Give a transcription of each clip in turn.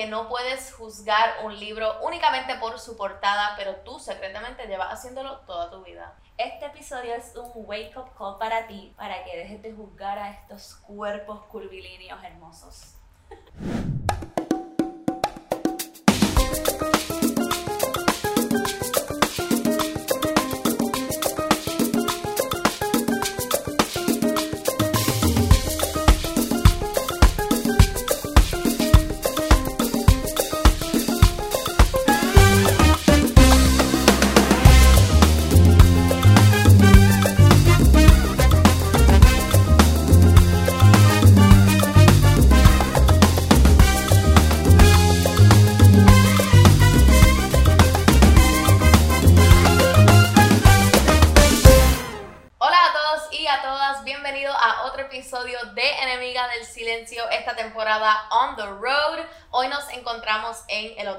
que no puedes juzgar un libro únicamente por su portada, pero tú secretamente llevas haciéndolo toda tu vida. Este episodio es un wake up call para ti, para que dejes de juzgar a estos cuerpos curvilíneos hermosos.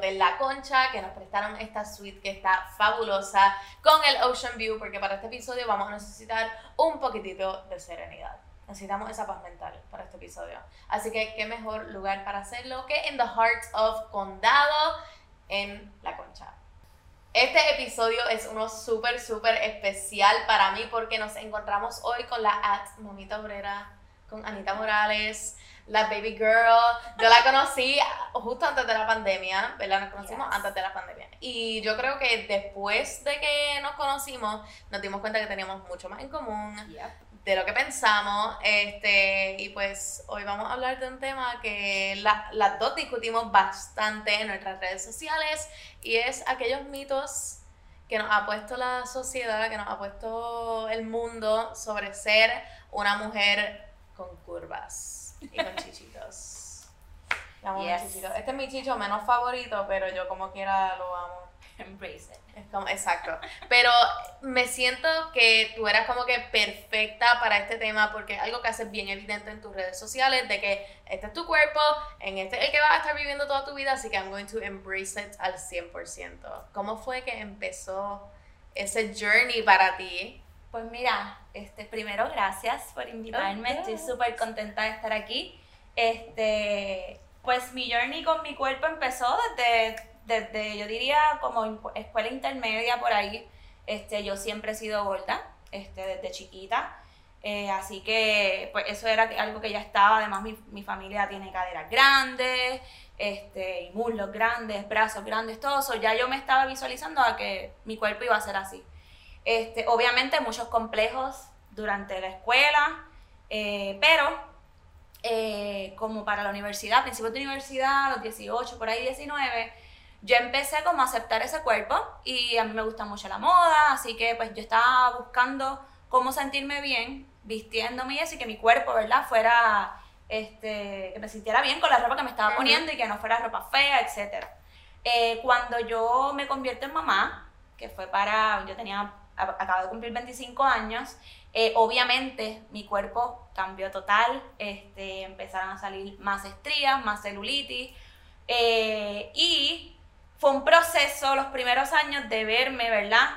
Hotel La Concha, que nos prestaron esta suite que está fabulosa con el Ocean View, porque para este episodio vamos a necesitar un poquitito de serenidad. Necesitamos esa paz mental para este episodio. Así que qué mejor lugar para hacerlo que en The Heart of Condado, en La Concha. Este episodio es uno súper, súper especial para mí porque nos encontramos hoy con la at Mamita Obrera, con Anita Morales, la baby girl. Yo la conocí justo antes de la pandemia, ¿verdad? Nos conocimos Yes. antes de la pandemia. Y yo creo que después de que nos conocimos, nos dimos cuenta que teníamos mucho más en común de lo que pensamos. Este, y pues hoy vamos a hablar de un tema que la- las dos discutimos bastante en nuestras redes sociales y es aquellos mitos que nos ha puesto la sociedad, que nos ha puesto el mundo sobre ser una mujer con curvas y con chichitos. Amo Yes. chichitos. Este es mi chicho menos favorito, pero yo como quiera lo amo. Embrace it. Es como, exacto. Pero me siento que tú eras como que perfecta para este tema porque es algo que haces bien evidente en tus redes sociales de que este es tu cuerpo, en este es el que vas a estar viviendo toda tu vida, así que I'm going to embrace it al 100%. ¿Cómo fue que empezó ese journey para ti? Pues mira, este, primero gracias por invitarme, Oh, estoy súper contenta de estar aquí. Este, pues mi journey con mi cuerpo empezó desde, desde yo diría como escuela intermedia por ahí. Este, yo siempre he sido gorda, este, desde chiquita. Eh, así que pues eso era algo que ya estaba, además mi, mi familia tiene caderas grandes, este, y muslos grandes, brazos grandes, todo eso, ya yo me estaba visualizando a que mi cuerpo iba a ser así. Este, obviamente muchos complejos durante la escuela, eh, pero eh, como para la universidad, principios de universidad, a los 18, por ahí 19, yo empecé como a aceptar ese cuerpo y a mí me gusta mucho la moda, así que pues yo estaba buscando cómo sentirme bien, vistiéndome y y que mi cuerpo, ¿verdad? Fuera, este, que me sintiera bien con la ropa que me estaba poniendo y que no fuera ropa fea, etc. cuando yo me convierto en mamá, que fue para, yo tenía, acabo de cumplir 25 años, eh, obviamente mi cuerpo cambió total, este, empezaron a salir más estrías, más celulitis, eh, y fue un proceso los primeros años de verme, ¿verdad?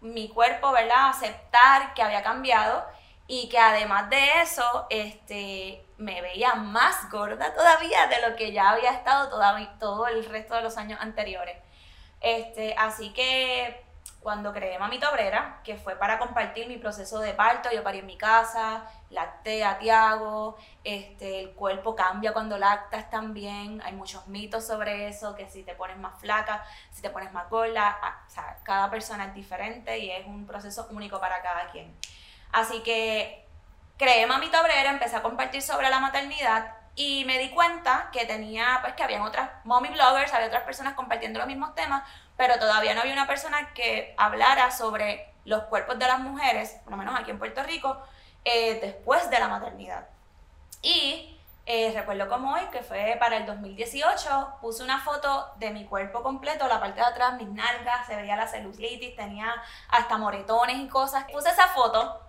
Mi cuerpo, ¿verdad? Aceptar que había cambiado y que además de eso, este, me veía más gorda todavía de lo que ya había estado todo el resto de los años anteriores. Este, así que cuando creé Mamita Obrera, que fue para compartir mi proceso de parto, yo parí en mi casa, lacté a Tiago, este, el cuerpo cambia cuando lactas también, hay muchos mitos sobre eso, que si te pones más flaca, si te pones más gorda, ah, cada persona es diferente y es un proceso único para cada quien. Así que creé Mamita Obrera, empecé a compartir sobre la maternidad y me di cuenta que tenía, pues que habían otras mommy bloggers, había otras personas compartiendo los mismos temas, pero todavía no había una persona que hablara sobre los cuerpos de las mujeres, por lo menos aquí en Puerto Rico, eh, después de la maternidad. Y eh, recuerdo como hoy, que fue para el 2018, puse una foto de mi cuerpo completo, la parte de atrás, mis nalgas, se veía la celulitis, tenía hasta moretones y cosas. Puse esa foto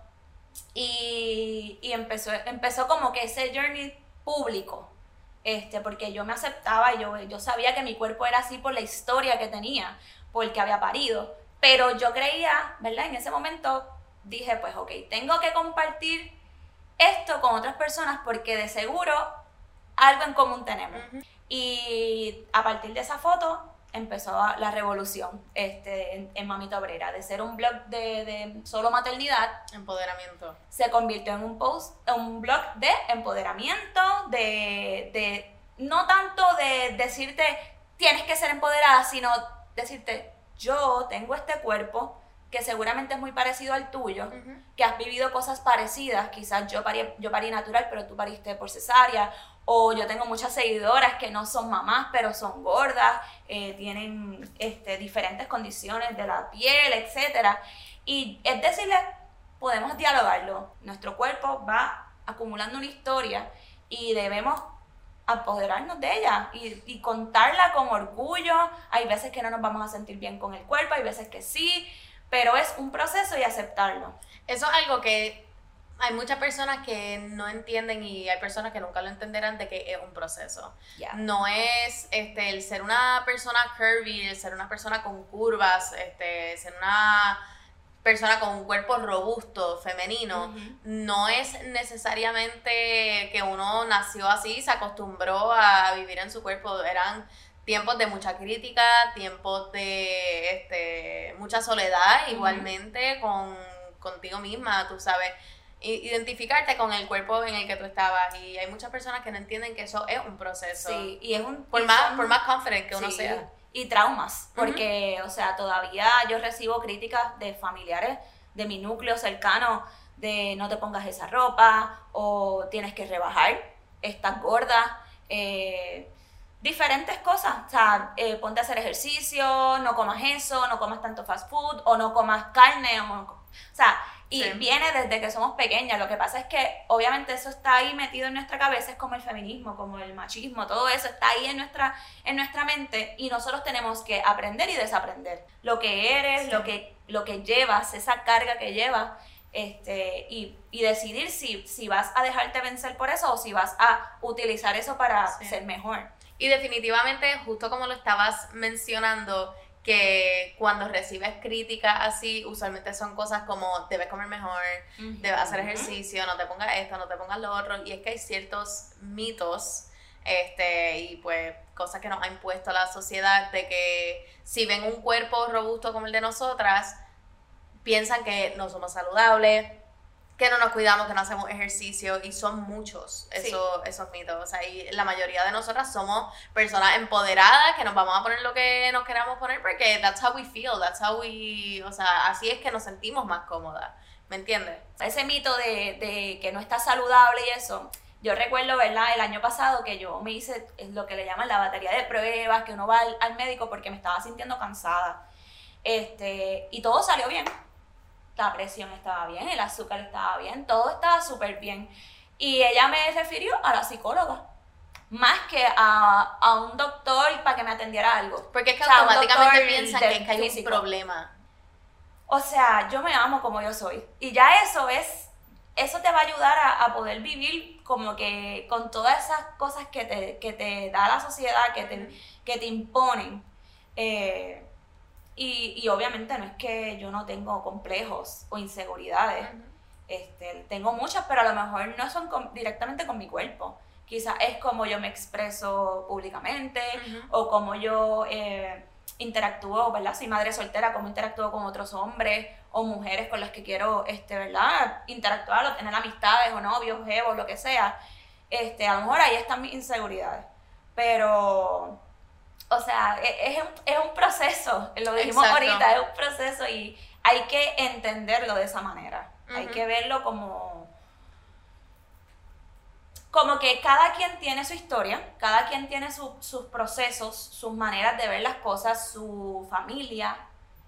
y, empezó, empezó como que ese journey público, este, porque yo me aceptaba, yo, yo sabía que mi cuerpo era así por la historia que tenía, porque había parido, pero yo creía, ¿verdad? En ese momento dije, pues ok, tengo que compartir esto con otras personas porque de seguro algo en común tenemos. Y a partir de esa foto empezó la revolución este, en, en, Mamita Obrera, de ser un blog de, de, solo maternidad. Empoderamiento. Se convirtió en un post, en un blog de empoderamiento, de, de no tanto de decirte tienes que ser empoderada, sino decirte yo tengo este cuerpo que seguramente es muy parecido al tuyo, que has vivido cosas parecidas, quizás yo parí, yo parí natural, pero tú pariste por cesárea, o yo tengo muchas seguidoras que no son mamás, pero son gordas, eh, tienen este, diferentes condiciones de la piel, etc. Y es decirle, podemos dialogarlo. Nuestro cuerpo va acumulando una historia y debemos apoderarnos de ella y, y, contarla con orgullo. Hay veces que no nos vamos a sentir bien con el cuerpo, hay veces que sí, pero es un proceso y aceptarlo. Eso es algo que hay muchas personas que no entienden y hay personas que nunca lo entenderán de que es un proceso. No es este el ser una persona curvy, el ser una persona con curvas, este, ser una persona con un cuerpo robusto, femenino, no es necesariamente que uno nació así, se acostumbró a vivir en su cuerpo, eran tiempos de mucha crítica, tiempos de este, mucha soledad, igualmente con contigo misma, tú sabes identificarte con el cuerpo en el que tú estabas y hay muchas personas que no entienden que eso es un proceso. Sí, y es un por más por más confident que uno sea. Y traumas, porque o sea, todavía yo recibo críticas de familiares de mi núcleo cercano de no te pongas esa ropa o tienes que rebajar, estás gorda, eh, diferentes cosas, o sea, eh, ponte a hacer ejercicio, no comas eso, no comas tanto fast food o no comas carne, o, o sea, y viene desde que somos pequeñas. Lo que pasa es que obviamente eso está ahí metido en nuestra cabeza, es como el feminismo, como el machismo, todo eso está ahí en nuestra, en nuestra mente y nosotros tenemos que aprender y desaprender lo que eres, lo, que, lo que llevas, esa carga que llevas. Este, y, y, decidir si, si vas a dejarte vencer por eso o si vas a utilizar eso para ser mejor. Y definitivamente, justo como lo estabas mencionando, que cuando recibes críticas así, usualmente son cosas como debes comer mejor, debes hacer ejercicio, no te pongas esto, no te pongas lo otro, y es que hay ciertos mitos este y pues cosas que nos ha impuesto la sociedad de que si ven un cuerpo robusto como el de nosotras, piensan que no somos saludables, que no nos cuidamos, que no hacemos ejercicio y son muchos esos, esos mitos. O sea, y la mayoría de nosotras somos personas empoderadas que nos vamos a poner lo que nos queramos poner porque that's how we feel, that's how we, o sea, así es que nos sentimos más cómodas. ¿Me entiendes? Ese mito de, de que no está saludable y eso. Yo recuerdo, ¿verdad? El año pasado que yo me hice lo que le llaman la batería de pruebas, que uno va al, al médico porque me estaba sintiendo cansada. Este, y todo salió bien la presión estaba bien, el azúcar estaba bien, todo estaba súper bien. Y ella me refirió a la psicóloga, más que a, a un doctor para que me atendiera algo. Porque es que automáticamente piensan que, que hay un problema. O sea, yo me amo como yo soy. Y ya eso es, eso te va a ayudar a, a poder vivir como que con todas esas cosas que te, que te da la sociedad, que te, que te imponen. Eh, y, y, obviamente no es que yo no tengo complejos o inseguridades. este, tengo muchas, pero a lo mejor no son directamente con mi cuerpo. Quizás es como yo me expreso públicamente o como yo eh, interactúo, ¿verdad? Soy madre soltera, cómo interactúo con otros hombres o mujeres con las que quiero, este, ¿verdad? Interactuar o tener amistades o novios, jevos, lo que sea. Este, a lo mejor ahí están mis inseguridades. Pero o sea, e, es, un, es un proceso, lo dijimos ahorita, es un proceso y hay que entenderlo de esa manera. Hay que verlo como como que cada quien tiene su historia, cada quien tiene sus procesos, sus maneras de ver las cosas, su familia,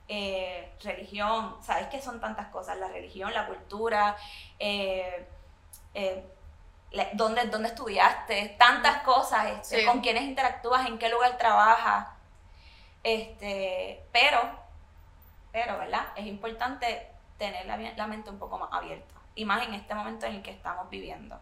eh, religión, sabes que son tantas cosas, la religión, la cultura, eh, eh, dónde, dónde estudiaste, tantas cosas, este, con quiénes interactúas, en qué lugar trabajas. Este, pero, pero, ¿verdad? Es importante tener la, mente un poco más abierta. Y más en este momento en el que estamos viviendo.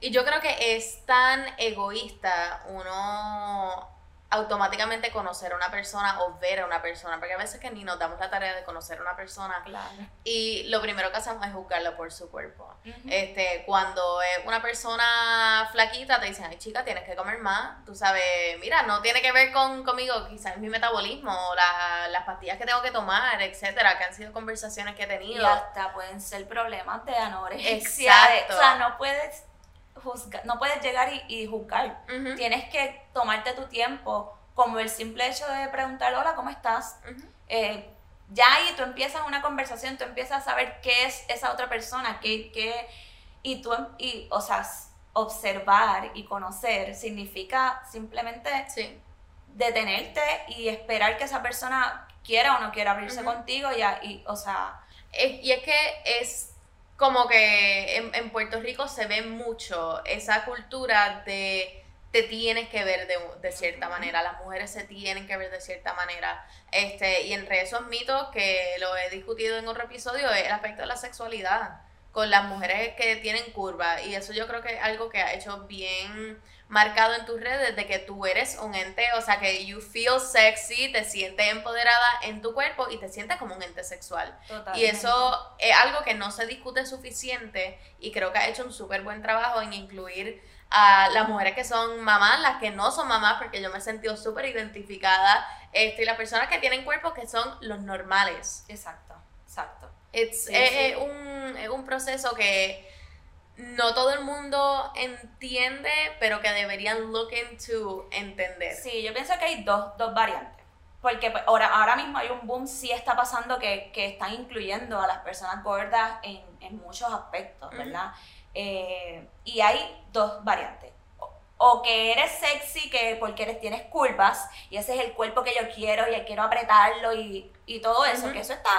Y yo creo que es tan egoísta uno automáticamente conocer a una persona o ver a una persona, porque a veces que ni nos damos la tarea de conocer a una persona Claro. y lo primero que hacemos es juzgarla por su cuerpo. Este, cuando es una persona flaquita te dicen, ay chica, tienes que comer más, tú sabes, mira, no tiene que ver con conmigo, quizás es mi metabolismo, la- las pastillas que tengo que tomar, etcétera, que han sido conversaciones que he Y tenido. hasta pueden ser problemas de anorexia. Exacto. de- o sea, no puedes juzgar, no puedes llegar y, y juzgar. Ujú, Tienes que tomarte tu tiempo, como el simple hecho de preguntar, hola, ¿cómo estás? ujú. Eh, ya ahí tú empiezas una conversación, tú empiezas a saber qué es esa otra persona, qué, qué, y tú, em- y, o sea, observar y conocer significa simplemente Sí, detenerte y esperar que esa persona quiera o no quiera abrirse Ujú. contigo y, y, o sea, Es- y es que es como que en, en Puerto Rico se ve mucho esa cultura de te tienes que ver de, de cierta manera, las mujeres se tienen que ver de cierta manera. Este, y entre esos mitos que lo he discutido en otro episodio es el aspecto de la sexualidad con las mujeres que tienen curva. Y eso yo creo que es algo que ha hecho bien marcado en tus redes de que tú eres un ente, o sea que you feel sexy, te sientes empoderada en tu cuerpo y te sientes como un ente sexual. Y eso es algo que no se discute suficiente y creo que ha hecho un súper buen trabajo en incluir a las mujeres que son mamás, las que no son mamás, porque yo me he sentido súper identificada, este, y las personas que tienen cuerpos que son los normales. Exacto. It's- Sí, es, sí. es un, es un proceso que no todo el mundo entiende, pero que deberían look into entender. Sí, yo pienso que hay dos, dos variantes. Porque pues, ahora, ahora mismo hay un boom, sí está pasando que, que están incluyendo a las personas gordas en, en muchos aspectos, ¿verdad? Eh, y hay dos variantes. O, o que eres sexy que porque eres, tienes curvas y ese es el cuerpo que yo quiero y quiero apretarlo y, y todo eso, que eso está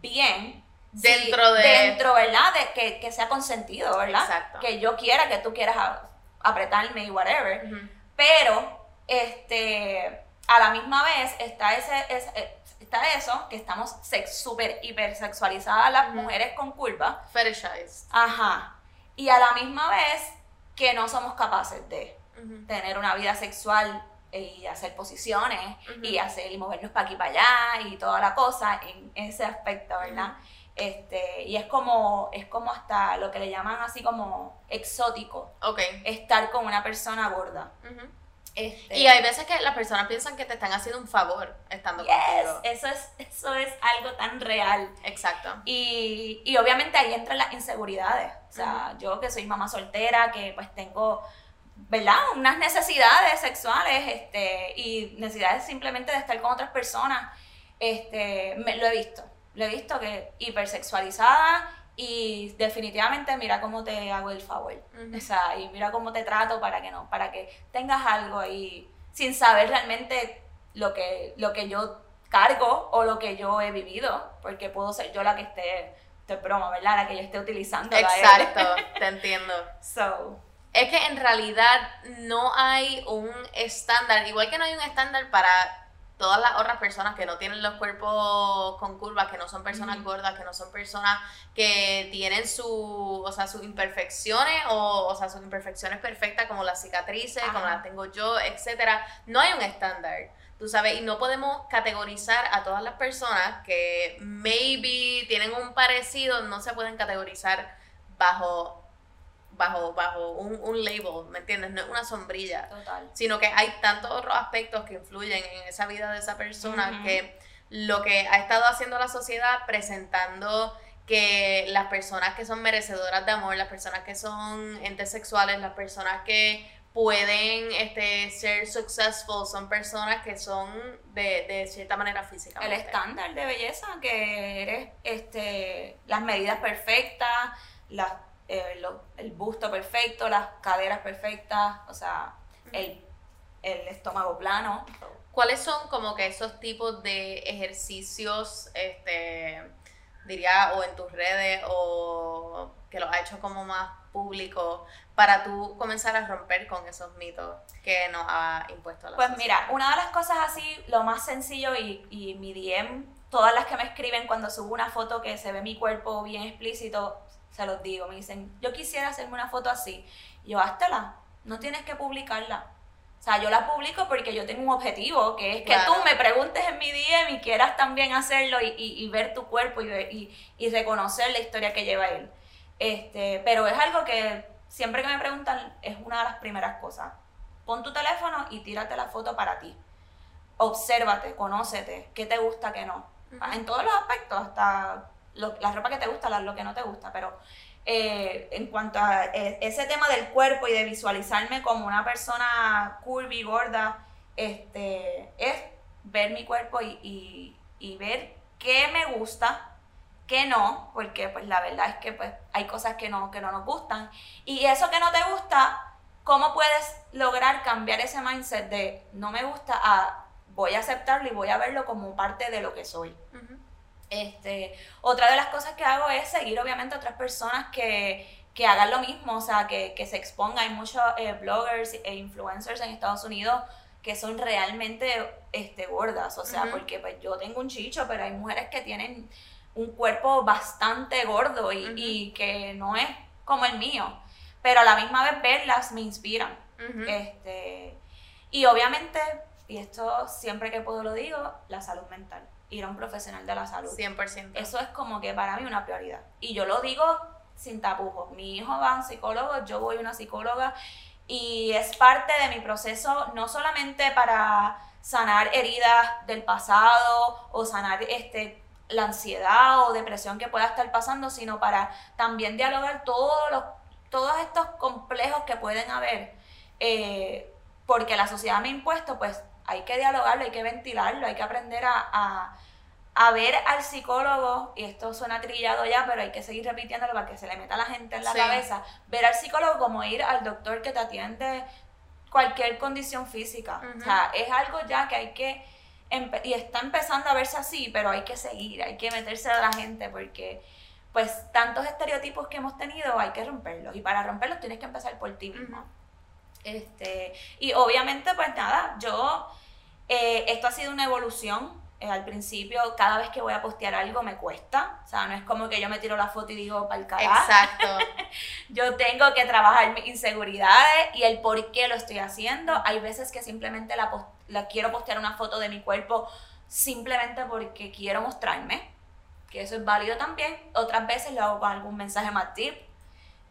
bien. Sí, Dentro de- Dentro, ¿verdad? De que, que sea consentido, ¿verdad? Exacto. Que yo quiera que tú quieras a- apretarme y whatever. Pero, este, a la misma vez está ese, ese- eh, está eso, que estamos súper hipersexualizadas las mujeres con curva. Fetishized. Ajá. Y a la misma vez que no somos capaces de tener una vida sexual y hacer posiciones y hacer y movernos para aquí para allá y toda la cosa en ese aspecto, ¿verdad? Este, y es como, es como hasta lo que le llaman así como exótico, Ok. estar con una persona gorda. Este, Y hay veces que las personas piensan que te están haciendo un favor estando Yes, contigo. eso es, eso es algo tan real. Exacto. Y, y obviamente ahí entran las inseguridades. O sea, yo que soy mamá soltera, que pues tengo, ¿verdad? Unas necesidades sexuales este, y necesidades simplemente de estar con otras personas. Este, me- lo he visto. Lo he visto que hipersexualizada y definitivamente mira cómo te hago el favor. Ujú. O sea, y mira cómo te trato para que no, para que tengas algo ahí sin saber realmente lo que, lo que yo cargo o lo que yo he vivido, porque puedo ser yo la que esté, de broma, ¿verdad? La que yo esté utilizando. Exacto, te entiendo. So, Es que en realidad no hay un estándar, igual que no hay un estándar para todas las otras personas que no tienen los cuerpos con curvas, que no son personas gordas, que no son personas que tienen su, o sea, sus imperfecciones o, o sea, sus imperfecciones perfectas como las cicatrices, como las tengo yo, etcétera. No hay un estándar. Tú sabes, y no podemos categorizar a todas las personas que maybe tienen un parecido, no se pueden categorizar bajo bajo, bajo un, un label, ¿me entiendes? No es una sombrilla, total. sino que hay tantos otros aspectos que influyen en esa vida de esa persona que lo que ha estado haciendo la sociedad presentando que las personas que son merecedoras de amor, las personas que son entes sexuales, las personas que pueden este, ser successful son personas que son de, de cierta manera El físicamente. estándar de belleza, que eres este, las medidas perfectas, las, eh, lo- el busto perfecto, las caderas perfectas, o sea, el, el estómago plano. ¿Cuáles son como que esos tipos de ejercicios, este, diría, o en tus redes, o que los ha hecho como más público, para tú comenzar a romper con esos mitos que nos ha impuesto la Pues sociedad? mira, una de las cosas así, lo más sencillo y, y mi DM, todas las que me escriben cuando subo una foto que se ve mi cuerpo bien explícito, se los digo, me dicen, yo quisiera hacerme una foto así. Y yo, háztela, no tienes que publicarla. O sea, yo la publico porque yo tengo un objetivo, que es que Claro. tú me preguntes en mi DM y quieras también hacerlo y, y- y ver tu cuerpo y, y, y reconocer la historia que lleva él. Este, pero es algo que siempre que me preguntan es una de las primeras cosas. Pon tu teléfono y tírate la foto para ti. Obsérvate, conócete, qué te gusta, qué no. En todos los aspectos, hasta lo- la ropa que te gusta, lo que no te gusta, pero eh, en cuanto a eh, ese tema del cuerpo y de visualizarme como una persona curvy, gorda, este, es ver mi cuerpo y, y- ver qué me gusta, qué no, porque pues la verdad es que pues hay cosas que no, que no nos gustan. Y eso que no te gusta, ¿cómo puedes lograr cambiar ese mindset de no me gusta a voy a aceptarlo y voy a verlo como parte de lo que soy? Este, otra de las cosas que hago es seguir obviamente a otras personas que, que hagan lo mismo, o sea, que, que se expongan. Hay muchos eh, bloggers e influencers en Estados Unidos que son realmente este, gordas, o sea, porque pues yo tengo un chicho, pero hay mujeres que tienen un cuerpo bastante gordo y, que no es como el mío, pero a la misma vez verlas me inspiran. Este, y obviamente, y esto siempre que puedo lo digo, la salud mental, ir a un profesional de la salud. 100%. Eso es como que para mí una prioridad. Y yo lo digo sin tapujos. Mi hijo va a un psicólogo, yo voy a una psicóloga y es parte de mi proceso no solamente para sanar heridas del pasado o sanar este la ansiedad o depresión que pueda estar pasando, sino para también dialogar todos los todos estos complejos que pueden haber, eh, porque la sociedad me ha impuesto, pues hay que dialogarlo, hay que ventilarlo, hay que aprender a, a- a ver al psicólogo, y esto suena trillado ya, pero hay que seguir repitiéndolo para que se le meta a la gente en la Sí. cabeza, ver al psicólogo como ir al doctor que te atiende cualquier condición física. O sea, es algo ya que hay que, y está empezando a verse así, pero hay que seguir, hay que meterse a la gente porque pues tantos estereotipos que hemos tenido hay que romperlos y para romperlos tienes que empezar por ti mismo. Este, y obviamente, pues nada, yo, eh, esto ha sido una evolución. Eh, al principio, cada vez que voy a postear algo me cuesta. O sea, no es como que yo me tiro la foto y digo, para el carajo. Exacto. Yo tengo que trabajar mis inseguridades y el por qué lo estoy haciendo. Hay veces que simplemente la, pos- la quiero postear una foto de mi cuerpo simplemente porque quiero mostrarme, que eso es válido también. Otras veces lo hago con algún mensaje más deep.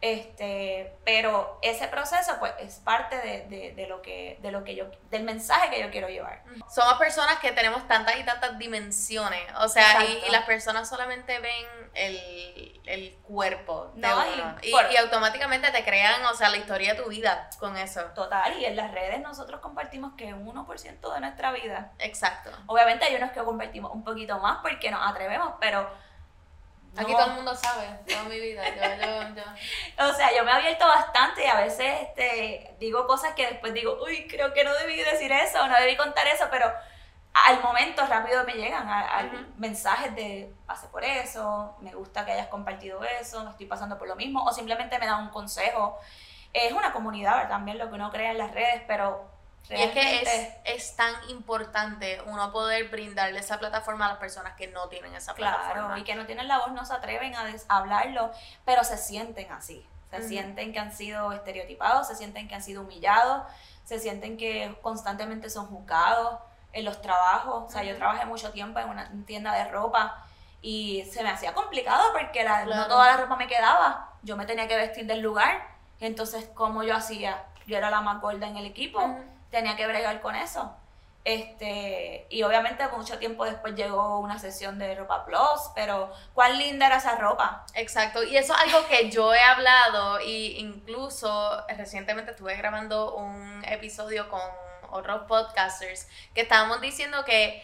Este, pero ese proceso pues es parte de, de- de lo que, de lo que yo, del mensaje que yo quiero llevar. Somos personas que tenemos tantas y tantas dimensiones. O sea, y, las personas solamente ven el, el cuerpo de No, uno. y Y, automáticamente te crean, o sea, la historia de tu vida con eso. Total, y en las redes nosotros compartimos que un 1% de nuestra vida. Exacto. Obviamente hay unos que compartimos un poquito más porque nos atrevemos, pero... Aquí no. todo el mundo sabe, toda mi vida. Yo, yo, yo. O sea, yo me he abierto bastante y a veces este, digo cosas que después digo, uy, creo que no debí decir eso, no debí contar eso, pero al momento rápido me llegan a- mensajes de pasé por eso, me gusta que hayas compartido eso, me estoy pasando por lo mismo, o simplemente me dan un consejo. Es una comunidad ¿verdad? también lo que uno crea en las redes, pero Y es que es, es tan importante uno poder brindarle esa plataforma a las personas que no tienen esa plataforma. Claro, y que no tienen la voz, no se atreven a des- hablarlo, pero se sienten así. Se sienten que han sido estereotipados, se sienten que han sido humillados, se sienten que constantemente son juzgados en los trabajos. O sea, yo trabajé mucho tiempo en una tienda de ropa y se me hacía complicado porque la- Claro. no toda la ropa me quedaba. Yo me tenía que vestir del lugar. Entonces, ¿cómo yo hacía? Yo era la más gorda en el equipo. Tenía que bregar con eso. Este, y obviamente mucho tiempo después llegó una sesión de ropa plus, pero cuán linda era esa ropa. Exacto, y eso es algo que yo he hablado y incluso recientemente estuve grabando un episodio con otros podcasters que estábamos diciendo que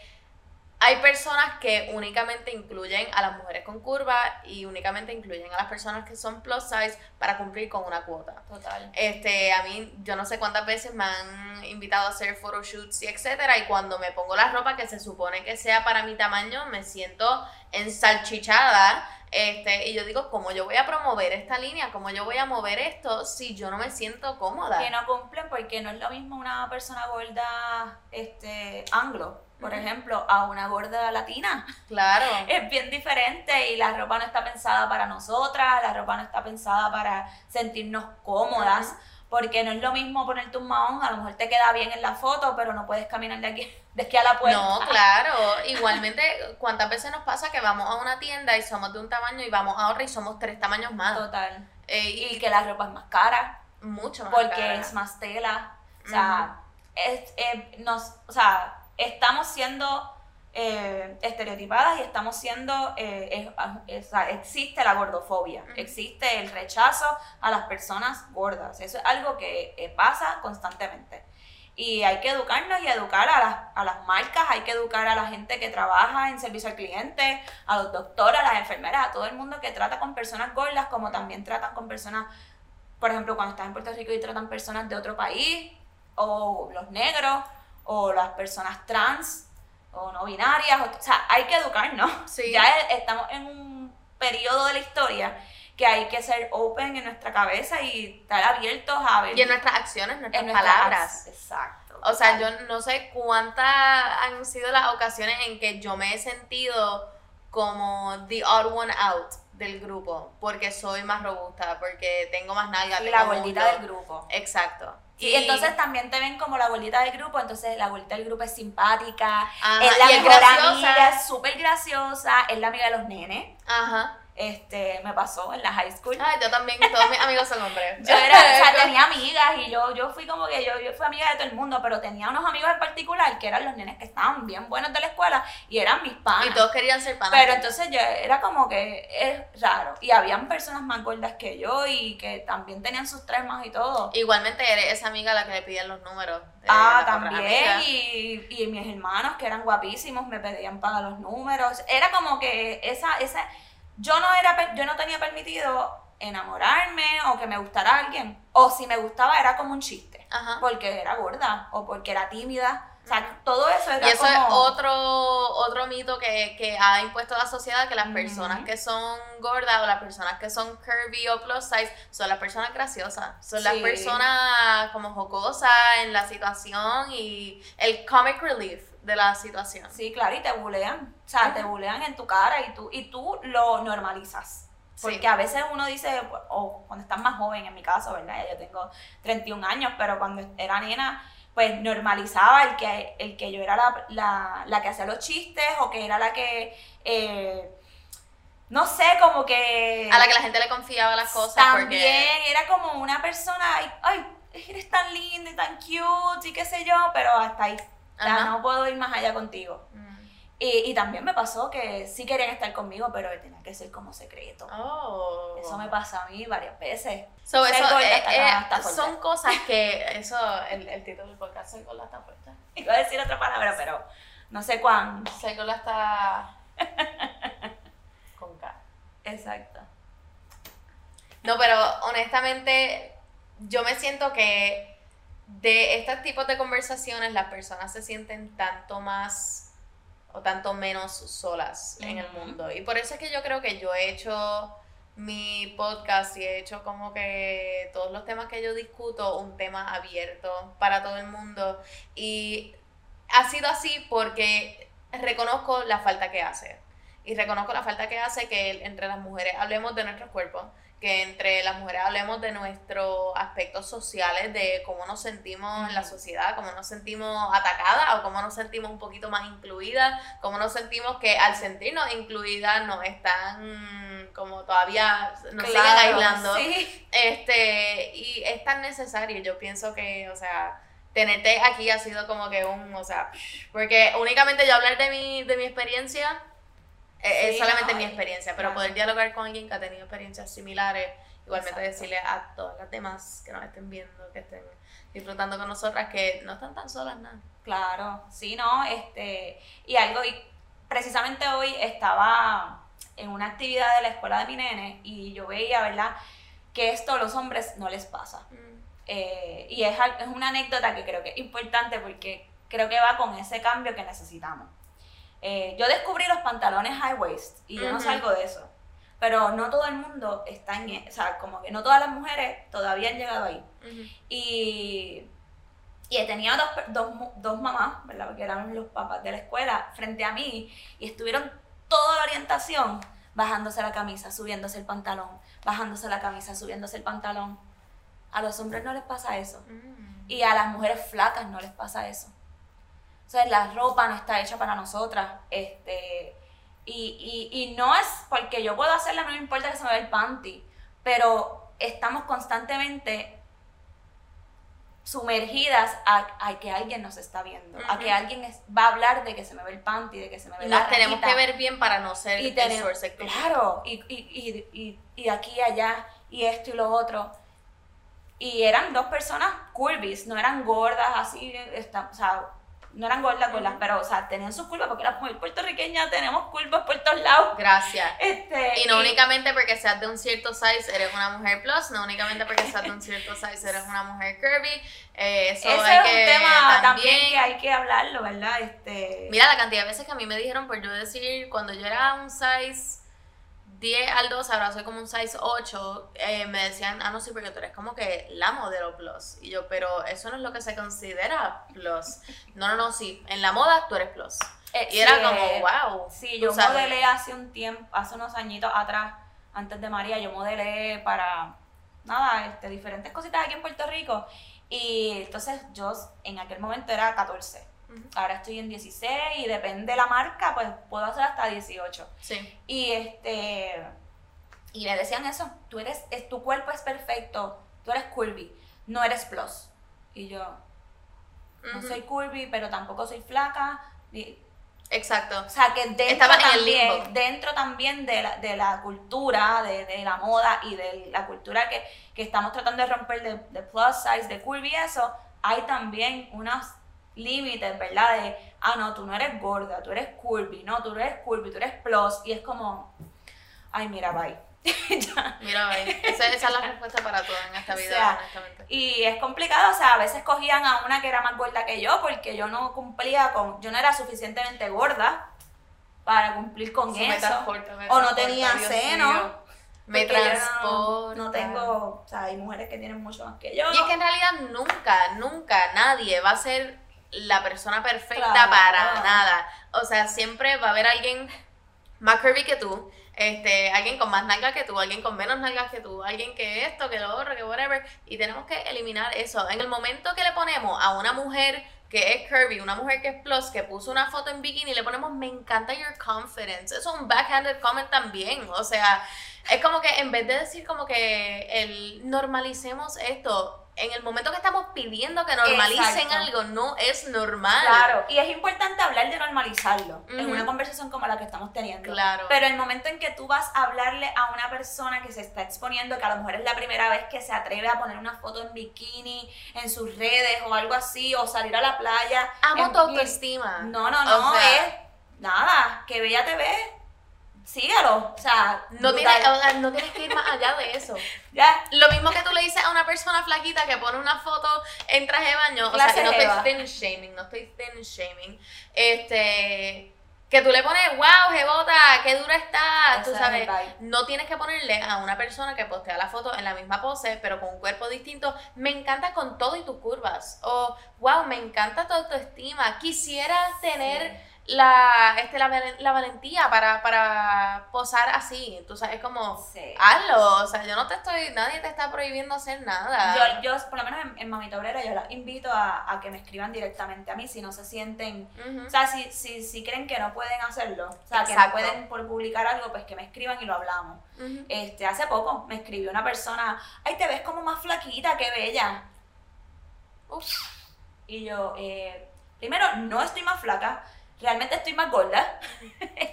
hay personas que únicamente incluyen a las mujeres con curva y únicamente incluyen a las personas que son plus size para cumplir con una cuota. Total. Este, a mí, yo no sé cuántas veces me han invitado a hacer photoshoots y etcétera, y cuando me pongo la ropa que se supone que sea para mi tamaño, me siento ensalchichada, este, y yo digo, ¿cómo yo voy a promover esta línea? ¿Cómo yo voy a mover esto si yo no me siento cómoda? Que no cumplen porque no es lo mismo una persona gorda este, anglo, por ejemplo, a una gorda latina. Claro. Es bien diferente y la ropa no está pensada para nosotras, la ropa no está pensada para sentirnos cómodas. Porque no es lo mismo ponerte un mahón, a lo mejor te queda bien en la foto, pero no puedes caminar de aquí, de aquí a la puerta. No, claro. Igualmente, ¿cuántas veces nos pasa que vamos a una tienda y somos de un tamaño y vamos a otra y somos tres tamaños más? Total. Eh, Y que la ropa es más cara, mucho más. porque cara. es más tela. O sea, es- eh, nos, o sea, estamos siendo eh, estereotipadas y estamos siendo, eh, es- es- o sea, existe la gordofobia, existe el rechazo a las personas gordas. Eso es algo que eh, pasa constantemente. Y hay que educarnos y educar a las, a las marcas, hay que educar a la gente que trabaja en servicio al cliente, a los doctores, a las enfermeras, a todo el mundo que trata con personas gordas, como también tratan con personas, por ejemplo, cuando estás en Puerto Rico y tratan personas de otro país, o los negros, o las personas trans, o no binarias, o, o sea, hay que educarnos. Sí. Ya estamos en un periodo de la historia que hay que ser open en nuestra cabeza y estar abiertos a ver Y en nuestras acciones, nuestras en nuestras palabras. ac- Exacto. O sea, yo no sé cuántas han sido las ocasiones en que yo me he sentido como the odd one out del grupo, porque soy más robusta, porque tengo más nalga, tengo la gordita del grupo. Exacto. Y, entonces también te ven como la gordita del grupo, entonces la gordita del grupo es simpática, Ajá, es la mejor amiga, es súper graciosa, es la amiga de los nenes. Ajá. Este, me pasó en la high school. Ay, yo también, todos mis amigos son hombres. Yo era, o sea, tenía amigas y yo, yo fui como que yo, yo fui amiga de todo el mundo, pero tenía unos amigos en particular que eran los nenes que estaban bien buenos de la escuela y eran mis panas. Y todos querían ser panas. Pero entonces yo era como que es raro. Y habían personas más gordas que yo y que también tenían sus traumas y todo. Igualmente eres esa amiga a la que le piden los números. Ah, también. Y, y mis hermanos que eran guapísimos me pedían para los números. Era como que esa, esa, yo no era, yo no tenía permitido enamorarme o que me gustara alguien. O si me gustaba era como un chiste. Ajá. Porque era gorda o porque era tímida. O sea, todo eso era Y eso como... es otro, otro mito que, que ha impuesto la sociedad, que las personas que son gordas o las personas que son curvy o plus size son las personas graciosas, son las personas como jocosas en la situación y el comic relief de la situación. Sí, claro, y te bulean. O sea, te bulean en tu cara y tú, y tú lo normalizas. Porque Sí. a veces uno dice, o cuando estás más joven, en mi caso, ¿verdad? Yo tengo 31 años, pero cuando era nena, pues normalizaba el que, el que yo era la, la, la que hacía los chistes o que era la que, eh, no sé, como que... A la que la gente le confiaba las cosas También porque... era como una persona, ay, ay, eres tan linda y tan cute y qué sé yo, pero hasta ahí. Ajá. no puedo ir más allá contigo. Mm. Y, y también me pasó que sí querían estar conmigo, pero tenía que ser como secreto. Oh. Eso me pasa a mí varias veces. So, Ser eso, eh, eh, son cosas que... Eso, el, el título del podcast, Soy gorda está fuerte. Iba a decir otra palabra, pero no sé cuán. Soy gorda está... Con K. Exacto. No, pero honestamente, yo me siento que de estos tipos de conversaciones las personas se sienten tanto más o tanto menos solas en el mundo. Y por eso es que yo creo que yo he hecho mi podcast y he hecho como que todos los temas que yo discuto un tema abierto para todo el mundo. Y ha sido así porque reconozco la falta que hace. Y reconozco la falta que hace que entre las mujeres hablemos de nuestros cuerpos, que entre las mujeres hablemos de nuestros aspectos sociales, de cómo nos sentimos en la sociedad, cómo nos sentimos atacadas o cómo nos sentimos un poquito más incluidas, cómo nos sentimos que al sentirnos incluidas nos están como todavía nos siguen Claro, aislando. Sí. Este, y es tan necesario, yo pienso que, o sea, tenerte aquí ha sido como que un, o sea, porque únicamente yo hablar de mi, de mi experiencia es Sí, solamente no, mi experiencia, pero poder dialogar con alguien que ha tenido experiencias similares, igualmente Exacto. decirle a todas las demás que nos estén viendo, que estén disfrutando con nosotras, que no están tan solas, nada. Claro, sí, ¿no? Este, y algo, y precisamente hoy estaba en una actividad de la escuela de mi nene y yo veía, ¿verdad? Que esto a los hombres no les pasa. Eh, y es, es una anécdota que creo que es importante porque creo que va con ese cambio que necesitamos. Eh, yo descubrí los pantalones high waist y yo no salgo de eso. Pero no todo el mundo está en... e- O sea, como que no todas las mujeres todavía han llegado ahí. Y, y tenía dos, dos, dos mamás, ¿verdad? Porque eran los papás de la escuela, frente a mí, y estuvieron toda la orientación bajándose la camisa, subiéndose el pantalón, bajándose la camisa, subiéndose el pantalón. A los hombres no les pasa eso. Mm. Y a las mujeres flacas no les pasa eso. O sea, la ropa no está hecha para nosotras. Este, y, y, y no es porque yo puedo hacerla, no me importa que se me vea el panty. Pero estamos constantemente sumergidas a, a que alguien nos está viendo, a que alguien es- va a hablar de que se me ve el panty, de que se me ve Y la nos tenemos que ver bien para no ser y crítica. claro, y, y, y, y, aquí y allá, y esto y lo otro. Y eran dos personas curvis, no eran gordas así, esta- o sea, no eran gordas, gordas, pero, o sea, tenían sus curvas, porque las mujeres puertorriqueñas tenemos curvas por todos lados. Gracias. Este, Y no únicamente porque seas de un cierto size eres una mujer plus, no únicamente porque seas de un cierto size eres una mujer curvy. Eh, eso ese hay es un tema también que hay que hablarlo, ¿verdad? Este, Mira la cantidad de veces que a mí me dijeron por yo decir, cuando yo era un size 10 al 12, ahora soy como un size 8, eh, me decían, ah, no, sí, porque tú eres como que la modelo plus. Y yo, pero eso no es lo que se considera plus. No, no, no, sí, en la moda tú eres plus. eh, Y era sí, como, eh, wow. Sí, tú yo sabes. modelé hace un tiempo, hace unos añitos atrás, antes de María, yo modelé para, nada, este, diferentes cositas aquí en Puerto Rico. Y entonces yo en aquel momento era 14. Ahora estoy en 16 y depende de la marca, pues puedo hacer hasta 18. Sí. Y este y me decían eso, tú eres, es, tu cuerpo es perfecto, tú eres curvy, no eres plus. Y yo, no soy curvy, pero tampoco soy flaca. Y- Exacto. o sea, que dentro Estaba en el también, limbo. dentro también de la, de la cultura, de, de la moda y de la cultura que, que estamos tratando de romper de, de plus size, de curvy y eso, hay también unos límites, ¿verdad? De, ah, no, tú no eres gorda, tú eres curvy, no, tú no eres curvy, tú eres plus, y es como, ay, mira, bye. Mira, ve, esa, esa es la respuesta para todo en esta O vida, sea, honestamente. Y es complicado, o sea, a veces cogían a una que era más gorda que yo porque yo no cumplía con, yo no era suficientemente gorda para cumplir con Sí, me eso. transporta, me o no transporta, tenía Dios seno. Me yo no- transporta. No, tengo, o sea, hay mujeres que tienen mucho más que yo. Y es que en realidad nunca, nunca nadie va a ser la persona perfecta Claro. para nada. O sea, siempre va a haber alguien más curvy que tú, este, alguien con más nalgas que tú, alguien con menos nalgas que tú, alguien que esto, que lo otro, que whatever. Y tenemos que eliminar eso. En el momento que le ponemos a una mujer que es curvy, una mujer que es plus, que puso una foto en bikini, le ponemos, me encanta your confidence. Eso es un backhanded comment también. O sea, es como que en vez de decir como que el normalicemos esto, en el momento que estamos pidiendo que normalicen Exacto. algo, no es normal. Claro, y es importante hablar de normalizarlo en una conversación como la que estamos teniendo. Claro. Pero el momento en que tú vas a hablarle a una persona que se está exponiendo, que a lo mejor es la primera vez que se atreve a poner una foto en bikini en sus redes o algo así, o salir a la playa. Amo en tu autoestima. No, no, no, O sea, es nada, que bella te ves, sígalo, o sea, No brutal. tienes, no tienes que ir más allá de eso. ya, Lo mismo que tú le dices a una persona flaquita que pone una foto en traje de baño, o sea, y no estoy thin shaming, no estoy thin shaming, este, que tú le pones, wow, jebota, qué dura está, tú es sabes, no tienes que ponerle a una persona que postea la foto en la misma pose, pero con un cuerpo distinto, me encanta con todo y tus curvas, o wow, me encanta tu autoestima, quisiera tener la, este, la, la valentía para, para posar así, tú sabes, como... Sí. Hazlo, o sea, yo no te estoy, nadie te está prohibiendo hacer nada. Yo, yo, por lo menos en, en Mamita Obrera, yo las invito a, a que me escriban directamente a mí si no se sienten. O sea, si, si, si creen que no pueden hacerlo, o sea, que no pueden por publicar algo, pues que me escriban y lo hablamos. Este, hace poco me escribió una persona, ay, te ves como más flaquita, qué bella. Uf. Y yo, eh, primero, no estoy más flaca, realmente estoy más gorda,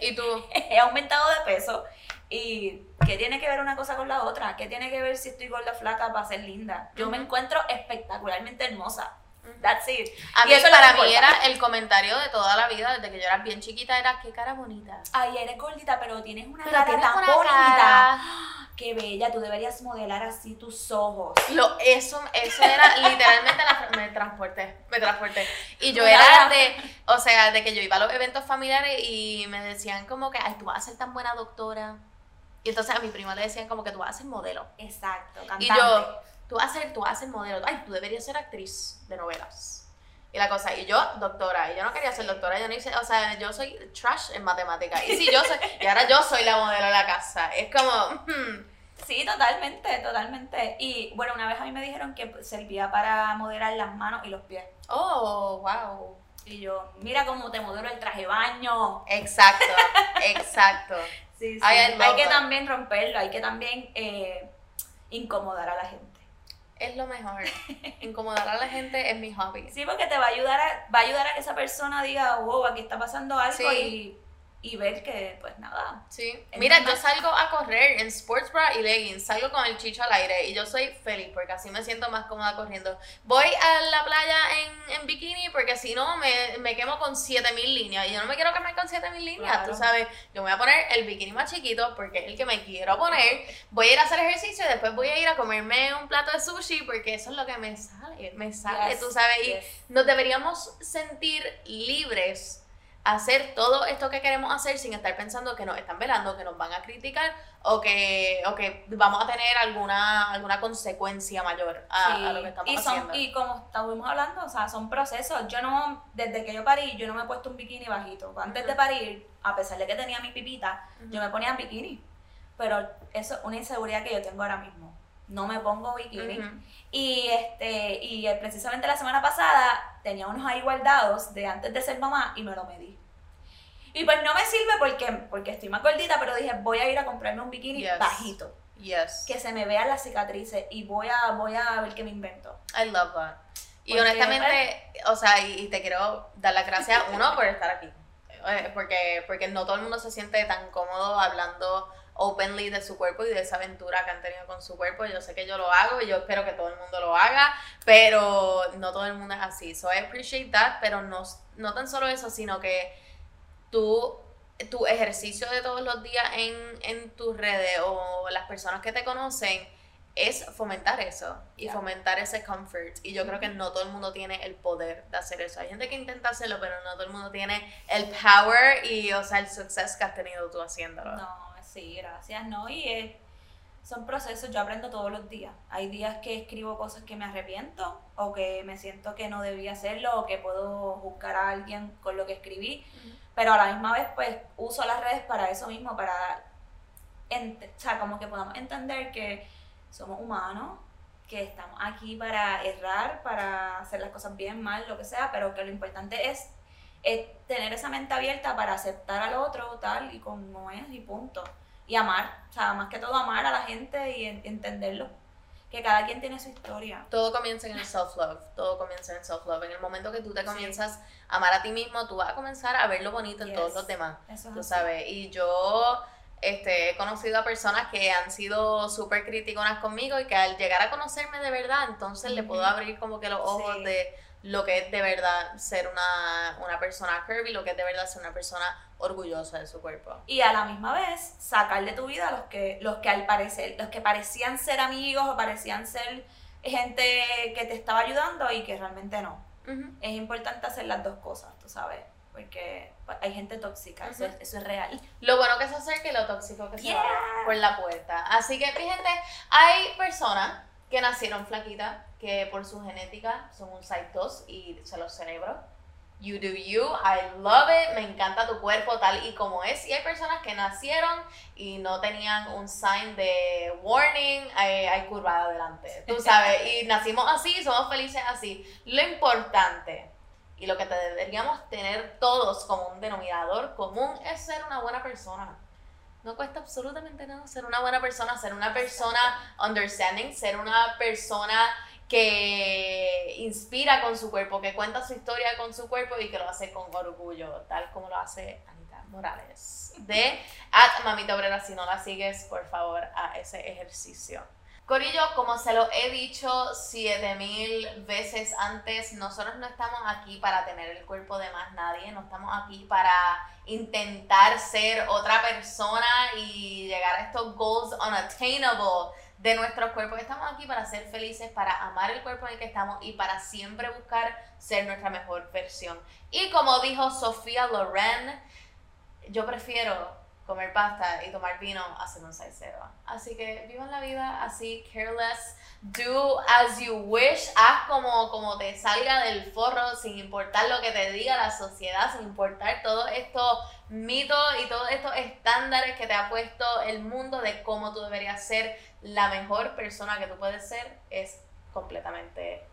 Y tú, he aumentado de peso. ¿Y qué tiene que ver una cosa con la otra? ¿Qué tiene que ver si estoy gorda o flaca para ser linda? Yo me encuentro espectacularmente hermosa. That's it. a Y mí eso para mí era el comentario de toda la vida, desde que yo era bien chiquita, era qué cara bonita. Ay, eres gordita, pero tienes una Pero cara tienes tan una bonita. cara. Qué bella, tú deberías modelar así tus ojos. Lo, eso, eso era literalmente la, me transporté, me transporté. Y yo era de, o sea, de que yo iba a los eventos familiares y me decían como que, ay, tú vas a ser tan buena doctora. Y entonces a mi prima le decían como que tú vas a ser modelo. Exacto, cantante. Y yo, tú vas a ser, tú vas a ser modelo. Ay, tú deberías ser actriz de novelas. Y la cosa, y yo, doctora, y yo no quería ser doctora, yo no hice, o sea, yo soy trash en matemáticas. Y sí, yo soy, y ahora yo soy la modelo de la casa. Es como, hmm, Sí, totalmente, totalmente. Y bueno, una vez a mí me dijeron que servía para moderar las manos y los pies. Oh, wow. Y yo, mira cómo te modelo el traje baño. Exacto, exacto. Sí, sí. Hay love que también romperlo, hay que también eh, incomodar a la gente. Es lo mejor. Incomodar a la gente es mi hobby. Sí, porque te va a ayudar a, va a ayudar a que esa persona diga, wow, aquí está pasando algo Sí. y, y ver que, pues nada. Sí. Mira, yo salgo a correr en sports bra y leggings, salgo con el chicho al aire y yo soy feliz porque así me siento más cómoda corriendo. Voy a la playa en, en bikini porque si no me, me quemo con 7000 líneas y yo no me quiero quemar con 7000 líneas, Claro. tú sabes. Yo me voy a poner el bikini más chiquito porque es el que me quiero poner. Voy a ir a hacer ejercicio y después voy a ir a comerme un plato de sushi porque eso es lo que me sale, me sale, Yes, tú sabes. Y yes. nos deberíamos sentir libres hacer todo esto que queremos hacer sin estar pensando que nos están velando, que nos van a criticar o que, o que vamos a tener alguna, alguna consecuencia mayor a, Sí, a lo que estamos y, son, haciendo. y como estuvimos hablando, o sea, son procesos. Yo no, desde que yo parí, yo no me he puesto un bikini bajito. Antes de parir, a pesar de que tenía mi pipita, yo me ponía bikini. Pero eso es una inseguridad que yo tengo ahora mismo. No me pongo bikini. Y este, y eh, precisamente la semana pasada tenía unos ahí guardados de antes de ser mamá y me lo medí. Y pues no me sirve porque, porque estoy más gordita, pero dije, voy a ir a comprarme un bikini Yes. bajito. Yes. Que se me vean las cicatrices y voy a, voy a ver qué me invento. I love that. Y Porque, honestamente, o sea, y, y te quiero dar las gracias, uno, por estar aquí. Eh, Porque, porque no todo el mundo se siente tan cómodo hablando openly de su cuerpo y de esa aventura que han tenido con su cuerpo. Yo sé que yo lo hago y yo espero que todo el mundo lo haga, pero no todo el mundo es así. So I appreciate that, pero no, no tan solo eso, sino que tú, tu ejercicio de todos los días en, en tus redes o las personas que te conocen es fomentar eso y fomentar ese comfort. Y yo creo que no todo el mundo tiene el poder de hacer eso. Hay gente que intenta hacerlo, pero no todo el mundo tiene el power y, o sea, el success que has tenido tú haciéndolo. No, sí, gracias, no. Y es- son procesos, yo aprendo todos los días. Hay días que escribo cosas que me arrepiento o que me siento que no debía hacerlo o que puedo juzgar a alguien con lo que escribí. Pero a la misma vez, pues, uso las redes para eso mismo, para, o sea, como que podamos entender que somos humanos, que estamos aquí para errar, para hacer las cosas bien, mal, lo que sea, pero que lo importante es, es tener esa mente abierta para aceptar al otro tal y como es y punto. Y amar, o sea, más que todo amar a la gente y en- entenderlo, que cada quien tiene su historia. Todo comienza en el self-love, todo comienza en el self-love. En el momento que tú te Sí. comienzas a amar a ti mismo, tú vas a comenzar a ver lo bonito en todos los demás. Eso es tú así. sabes. Y yo este, he conocido a personas que han sido súper criticonas conmigo y que al llegar a conocerme de verdad, entonces le puedo abrir como que los ojos Sí. de lo que es de verdad ser una, una persona curvy, lo que es de verdad ser una persona orgullosa de su cuerpo. y a la misma vez sacar de tu vida a los que los que al parecer los que parecían ser amigos o parecían ser gente que te estaba ayudando y que realmente no es importante hacer las dos cosas tú sabes porque hay gente tóxica eso, eso es real Lo bueno que se acerca y lo tóxico que se Yeah. va por la puerta. Así que, mi gente, hay personas que nacieron flaquitas, que por su genética son un size 2 y se los celebro. You do you, I love it, me encanta tu cuerpo tal y como es. Y hay personas que nacieron y no tenían un sign de warning, hay, hay curva adelante, tú sabes. Y nacimos así, somos felices así. Lo importante y lo que deberíamos tener todos como un denominador común es ser una buena persona. No cuesta absolutamente nada ser una buena persona, ser una persona understanding, ser una persona que inspira con su cuerpo, que cuenta su historia con su cuerpo y que lo hace con orgullo, tal como lo hace Anita Morales. De at Mamita Obrera, si no la sigues, por favor, a ese ejercicio. Corillo, como se lo he dicho 7000 veces antes, nosotros no estamos aquí para tener el cuerpo de más nadie, no estamos aquí para intentar ser otra persona y llegar a estos goals unattainable de nuestros cuerpos. Estamos aquí para ser felices, para amar el cuerpo en el que estamos y para siempre buscar ser nuestra mejor versión. Y como dijo Sofía Loren, yo prefiero comer pasta y tomar vino ser un salsero. Así que vivan la vida así, careless, do as you wish, haz como, como te salga del forro, sin importar lo que te diga la sociedad, sin importar todos estos mitos y todos estos estándares que te ha puesto el mundo de cómo tú deberías ser. la mejor persona que tú puedes ser es completamente